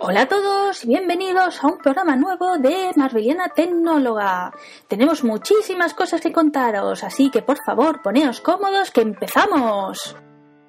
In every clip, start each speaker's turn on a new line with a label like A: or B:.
A: Hola a todos, bienvenidos a un programa nuevo de Marveliana Tecnóloga. Tenemos muchísimas cosas que contaros, así que por favor poneos cómodos que empezamos.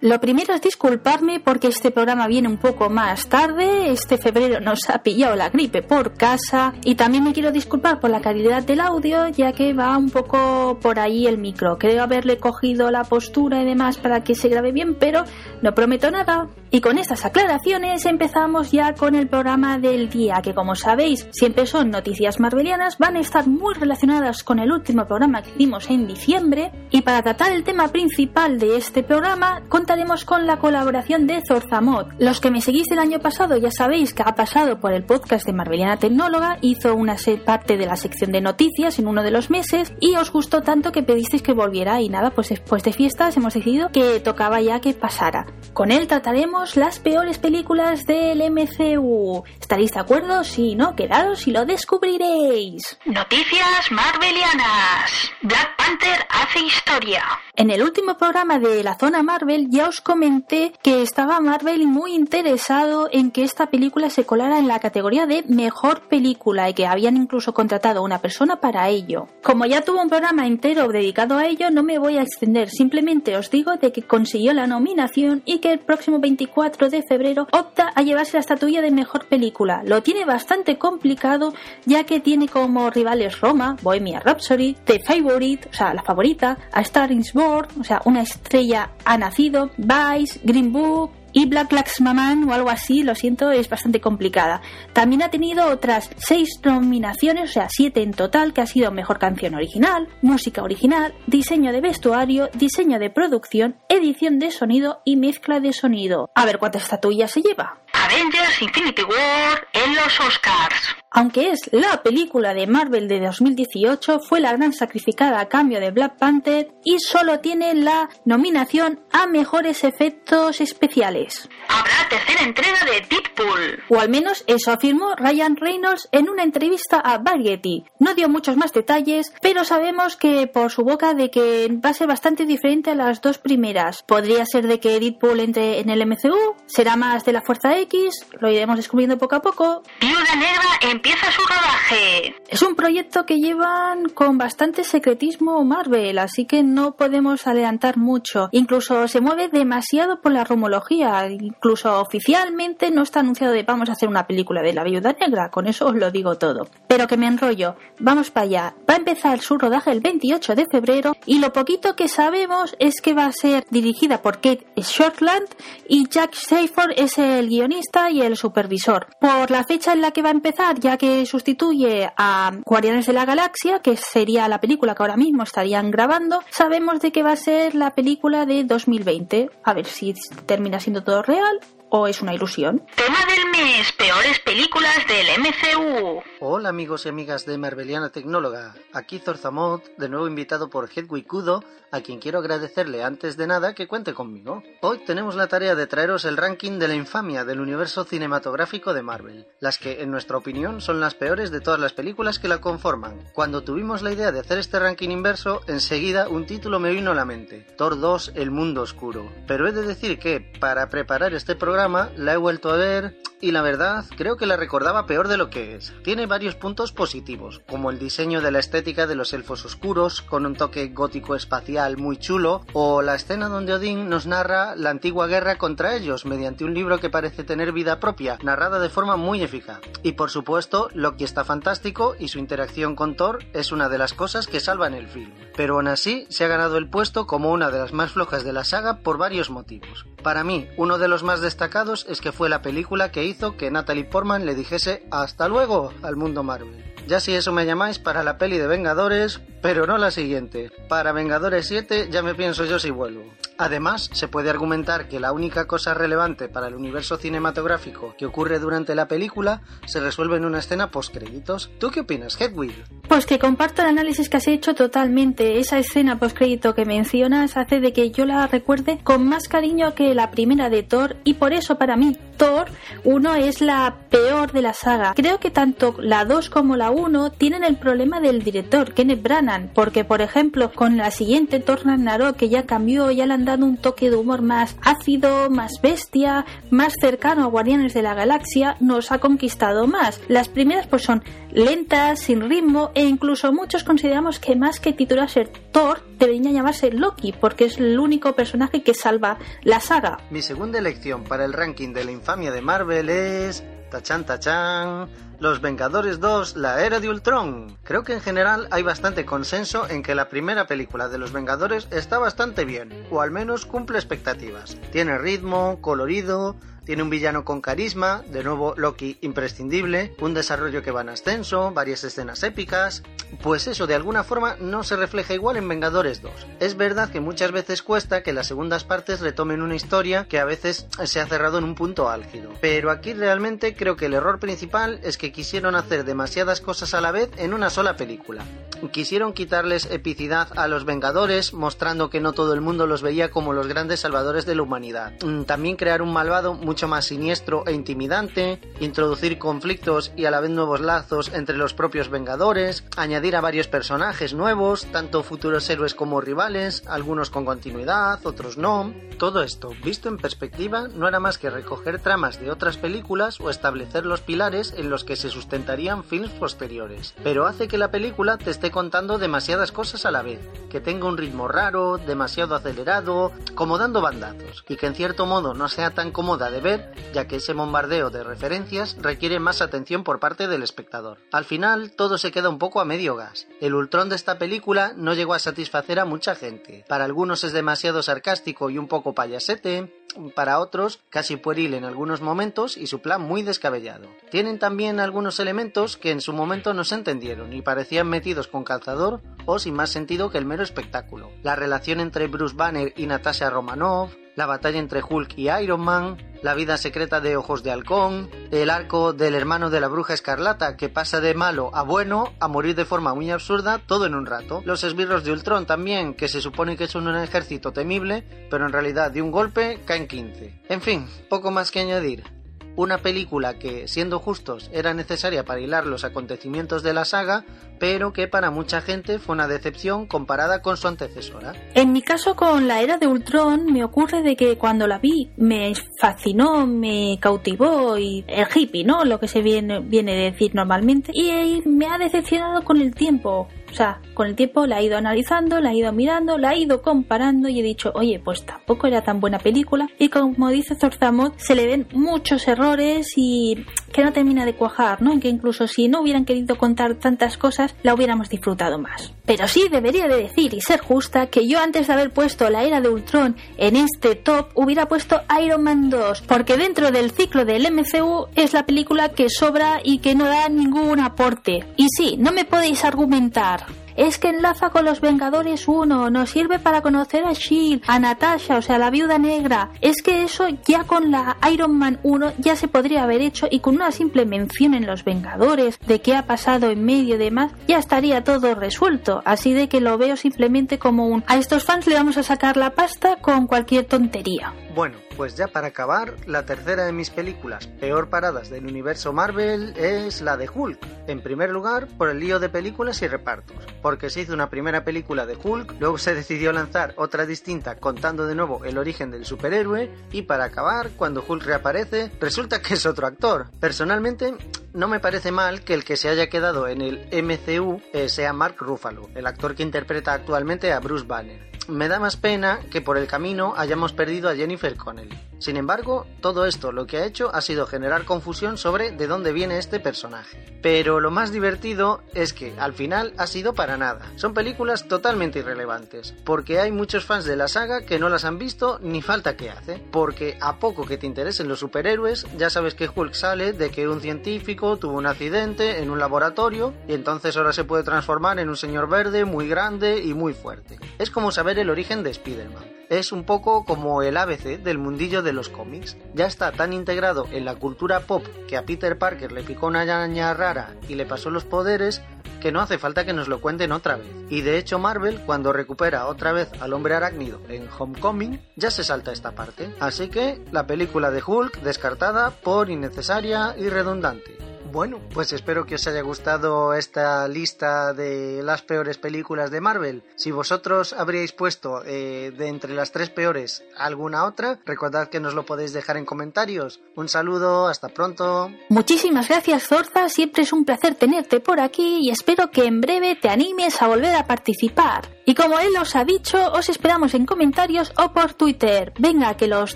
A: Lo primero es disculparme porque este programa viene un poco más tarde. Este febrero nos ha pillado la gripe por casa. Y también me quiero disculpar por la calidad del audio, ya que va un poco por ahí el micro. Creo haberle cogido la postura y demás para que se grabe bien, pero no prometo nada. Y con estas aclaraciones empezamos ya con el programa del día, que como sabéis siempre son noticias marvelianas, van a estar muy relacionadas con el último programa que hicimos en diciembre. Y para tratar el tema principal de este programa, contaremos con la colaboración de Zorzamod. Los que me seguís del año pasado ya sabéis que ha pasado por el podcast de Marveliana Tecnóloga, hizo una parte de la sección de noticias en uno de los meses y os gustó tanto que pedisteis que volviera y nada, pues después de fiestas hemos decidido que tocaba ya que pasara. Con él trataremos las peores películas del MCU. ¿Estaréis de acuerdo? Si no, quedaros y lo descubriréis.
B: Noticias Marvelianas. Black Panther hace historia.
A: En el último programa de la zona Marvel ya os comenté que estaba Marvel muy interesado en que esta película se colara en la categoría de mejor película y que habían incluso contratado a una persona para ello. Como ya tuvo un programa entero dedicado a ello, no me voy a extender, simplemente os digo de que consiguió la nominación y que el próximo 24 de febrero opta a llevarse la estatuilla de mejor película. Lo tiene bastante complicado ya que tiene como rivales Roma, Bohemia Rhapsody, The Favorite, o sea, la favorita, A Star is Born, o sea, una estrella ha nacido, Vice, Green Book, y Black Lives Maman o algo así, lo siento, es bastante complicada. También ha tenido otras seis nominaciones, o sea, siete en total, que ha sido Mejor Canción Original, Música Original, Diseño de Vestuario, Diseño de Producción, Edición de Sonido y Mezcla de Sonido. A ver cuántas estatuillas se lleva.
B: Avengers Infinity War en los Oscars.
A: Aunque es la película de Marvel de 2018, fue la gran sacrificada a cambio de Black Panther y solo tiene la nominación a mejores efectos especiales.
B: Habrá tercera entrega de Deadpool.
A: O al menos eso afirmó Ryan Reynolds en una entrevista a Variety. No dio muchos más detalles, pero sabemos que por su boca de que va a ser bastante diferente a las dos primeras. Podría ser de que Deadpool entre en el MCU, será más de la Fuerza X, lo iremos descubriendo poco a poco.
B: Viuda Negra empieza su rodaje.
A: Es un proyecto que llevan con bastante secretismo Marvel, así que no podemos adelantar mucho. Incluso se mueve demasiado por la rumología. Incluso oficialmente no está anunciado de vamos a hacer una película de la viuda negra. Con eso os lo digo todo. Pero que me enrollo. Vamos para allá. Va a empezar su rodaje el 28 de febrero y lo poquito que sabemos es que va a ser dirigida por Kate Shortland y Jack Shaffer es el guionista y el supervisor. Por la fecha en la que va a empezar ya que sustituye a Guardianes de la Galaxia, que sería la película que ahora mismo estarían grabando, sabemos de que va a ser la película de 2020. A ver si termina siendo todo real o es una ilusión.
B: Tema del mes, peores películas del MCU.
C: Hola amigos y amigas de Marveliana Tecnóloga, aquí Zorzamot, de nuevo invitado por Hedwig Kudo, a quien quiero agradecerle antes de nada que cuente conmigo. Hoy tenemos la tarea de traeros el ranking de la infamia del universo cinematográfico de Marvel, las que en nuestra opinión son las peores de todas las películas que la conforman. Cuando tuvimos la idea de hacer este ranking inverso, enseguida un título me vino a la mente, Thor 2, El Mundo Oscuro. Pero he de decir que, para preparar este programa, la he vuelto a ver y la verdad creo que la recordaba peor de lo que es. Tiene varios puntos positivos, como el diseño de la estética de los elfos oscuros, con un toque gótico espacial muy chulo, o la escena donde Odín nos narra la antigua guerra contra ellos mediante un libro que parece tener vida propia, narrada de forma muy eficaz. Y por supuesto, Loki está fantástico y su interacción con Thor es una de las cosas que salvan el film. Pero aún así, se ha ganado el puesto como una de las más flojas de la saga por varios motivos. Para mí, uno de los más destacados es que fue la película que hizo que Natalie Portman le dijese hasta luego al mundo Marvel. Ya si eso me llamáis para la peli de Vengadores, pero no la siguiente. Para Vengadores 7 ya me pienso yo si vuelvo. Además, se puede argumentar que la única cosa relevante para el universo cinematográfico que ocurre durante la película se resuelve en una escena post-créditos. ¿Tú qué opinas, Hedwig?
A: Pues que comparto el análisis que has hecho totalmente. Esa escena post-crédito que mencionas hace de que yo la recuerde con más cariño que la primera de Thor y por eso para mí Thor 1 es la peor de la saga. Creo que tanto la 2 como la 1 tienen el problema del director, Kenneth Branagh, porque por ejemplo con la siguiente Thor Ragnarok que ya cambió, ya le han dando un toque de humor más ácido, más bestia, más cercano a Guardianes de la Galaxia, nos ha conquistado más. Las primeras pues son lentas, sin ritmo e incluso muchos consideramos que más que titularse Thor debería llamarse Loki porque es el único personaje que salva la saga.
C: Mi segunda elección para el ranking de la infamia de Marvel es... Tachan Tachan los Vengadores 2, la era de Ultron. Creo que en general hay bastante consenso en que la primera película de los Vengadores está bastante bien, o al menos cumple expectativas. Tiene ritmo, colorido, tiene un villano con carisma, de nuevo Loki imprescindible, un desarrollo que va en ascenso, varias escenas épicas. Pues eso de alguna forma no se refleja igual en Vengadores 2. Es verdad que muchas veces cuesta que las segundas partes retomen una historia que a veces se ha cerrado en un punto álgido. Pero aquí realmente creo que el error principal es que quisieron hacer demasiadas cosas a la vez en una sola película. Quisieron quitarles epicidad a los Vengadores, mostrando que no todo el mundo los veía como los grandes salvadores de la humanidad. Mm, también crear un malvado mucho más siniestro e intimidante, introducir conflictos y a la vez nuevos lazos entre los propios Vengadores, añadir a varios personajes nuevos, tanto futuros héroes como rivales, algunos con continuidad, otros no. Todo esto, visto en perspectiva, no era más que recoger tramas de otras películas o establecer los pilares en los que se sustentarían films posteriores. Pero hace que la película te esté contando demasiadas cosas a la vez, que tenga un ritmo raro, demasiado acelerado, como dando bandazos, y que en cierto modo no sea tan cómoda de ver, ya que ese bombardeo de referencias requiere más atención por parte del espectador. Al final, todo se queda un poco a medio gas. El Ultron de esta película no llegó a satisfacer a mucha gente. Para algunos es demasiado sarcástico y un poco payasete, para otros casi pueril en algunos momentos y su plan muy descabellado. Tienen también algunos elementos que en su momento no se entendieron y parecían metidos con calzador o sin más sentido que el mero espectáculo. La relación entre Bruce Banner y Natasha Romanoff, la batalla entre Hulk y Iron Man, la vida secreta de Ojos de Halcón, el arco del hermano de la bruja escarlata que pasa de malo a bueno a morir de forma muy absurda todo en un rato. Los esbirros de Ultron también, que se supone que son un ejército temible, pero en realidad de un golpe caen 15. En fin, poco más que añadir una película que, siendo justos, era necesaria para hilar los acontecimientos de la saga, pero que para mucha gente fue una decepción comparada con su antecesora.
A: En mi caso con la era de Ultron me ocurre de que cuando la vi me fascinó, me cautivó y el hippie, ¿no? Lo que se viene, viene decir normalmente y me ha decepcionado con el tiempo. O sea, con el tiempo la he ido analizando, la he ido mirando, la he ido comparando y he dicho, oye, pues tampoco era tan buena película. Y como dice Zorzamot, se le ven muchos errores y que no termina de cuajar, ¿no? Que incluso si no hubieran querido contar tantas cosas, la hubiéramos disfrutado más. Pero sí debería de decir y ser justa que yo antes de haber puesto la era de Ultron en este top hubiera puesto Iron Man 2, porque dentro del ciclo del MCU es la película que sobra y que no da ningún aporte. Y sí, no me podéis argumentar es que enlaza con los Vengadores 1, nos sirve para conocer a Shield, a Natasha, o sea, la viuda negra. Es que eso ya con la Iron Man 1 ya se podría haber hecho y con una simple mención en los Vengadores de qué ha pasado en medio de más, ya estaría todo resuelto. Así de que lo veo simplemente como un a estos fans le vamos a sacar la pasta con cualquier tontería.
C: Bueno, pues ya para acabar, la tercera de mis películas peor paradas del universo Marvel es la de Hulk. En primer lugar, por el lío de películas y repartos, porque se hizo una primera película de Hulk, luego se decidió lanzar otra distinta contando de nuevo el origen del superhéroe y para acabar, cuando Hulk reaparece, resulta que es otro actor. Personalmente, no me parece mal que el que se haya quedado en el MCU eh, sea Mark Ruffalo, el actor que interpreta actualmente a Bruce Banner me da más pena que por el camino hayamos perdido a Jennifer Connelly. Sin embargo, todo esto lo que ha hecho ha sido generar confusión sobre de dónde viene este personaje. Pero lo más divertido es que al final ha sido para nada. Son películas totalmente irrelevantes, porque hay muchos fans de la saga que no las han visto ni falta que hace. Porque a poco que te interesen los superhéroes, ya sabes que Hulk sale de que un científico tuvo un accidente en un laboratorio y entonces ahora se puede transformar en un señor verde muy grande y muy fuerte. Es como saber el origen de Spider-Man. Es un poco como el ABC del mundillo de los cómics. Ya está tan integrado en la cultura pop que a Peter Parker le picó una araña rara y le pasó los poderes que no hace falta que nos lo cuenten otra vez. Y de hecho Marvel, cuando recupera otra vez al hombre arácnido en Homecoming, ya se salta esta parte. Así que la película de Hulk descartada por innecesaria y redundante. Bueno, pues espero que os haya gustado esta lista de las peores películas de Marvel. Si vosotros habríais puesto eh, de entre las tres peores alguna otra, recordad que nos lo podéis dejar en comentarios. Un saludo, hasta pronto.
A: Muchísimas gracias Zorza, siempre es un placer tenerte por aquí y espero que en breve te animes a volver a participar. Y como él os ha dicho, os esperamos en comentarios o por Twitter. Venga, que los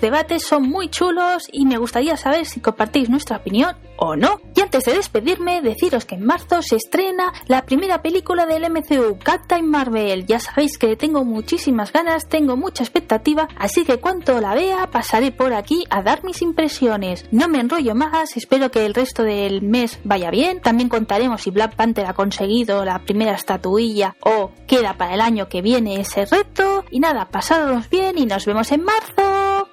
A: debates son muy chulos y me gustaría saber si compartís nuestra opinión o no. Y de despedirme, deciros que en marzo se estrena la primera película del MCU, Captain Marvel. Ya sabéis que tengo muchísimas ganas, tengo mucha expectativa, así que cuanto la vea pasaré por aquí a dar mis impresiones. No me enrollo más, espero que el resto del mes vaya bien. También contaremos si Black Panther ha conseguido la primera estatuilla o queda para el año que viene ese reto. Y nada, pasaros bien y nos vemos en marzo.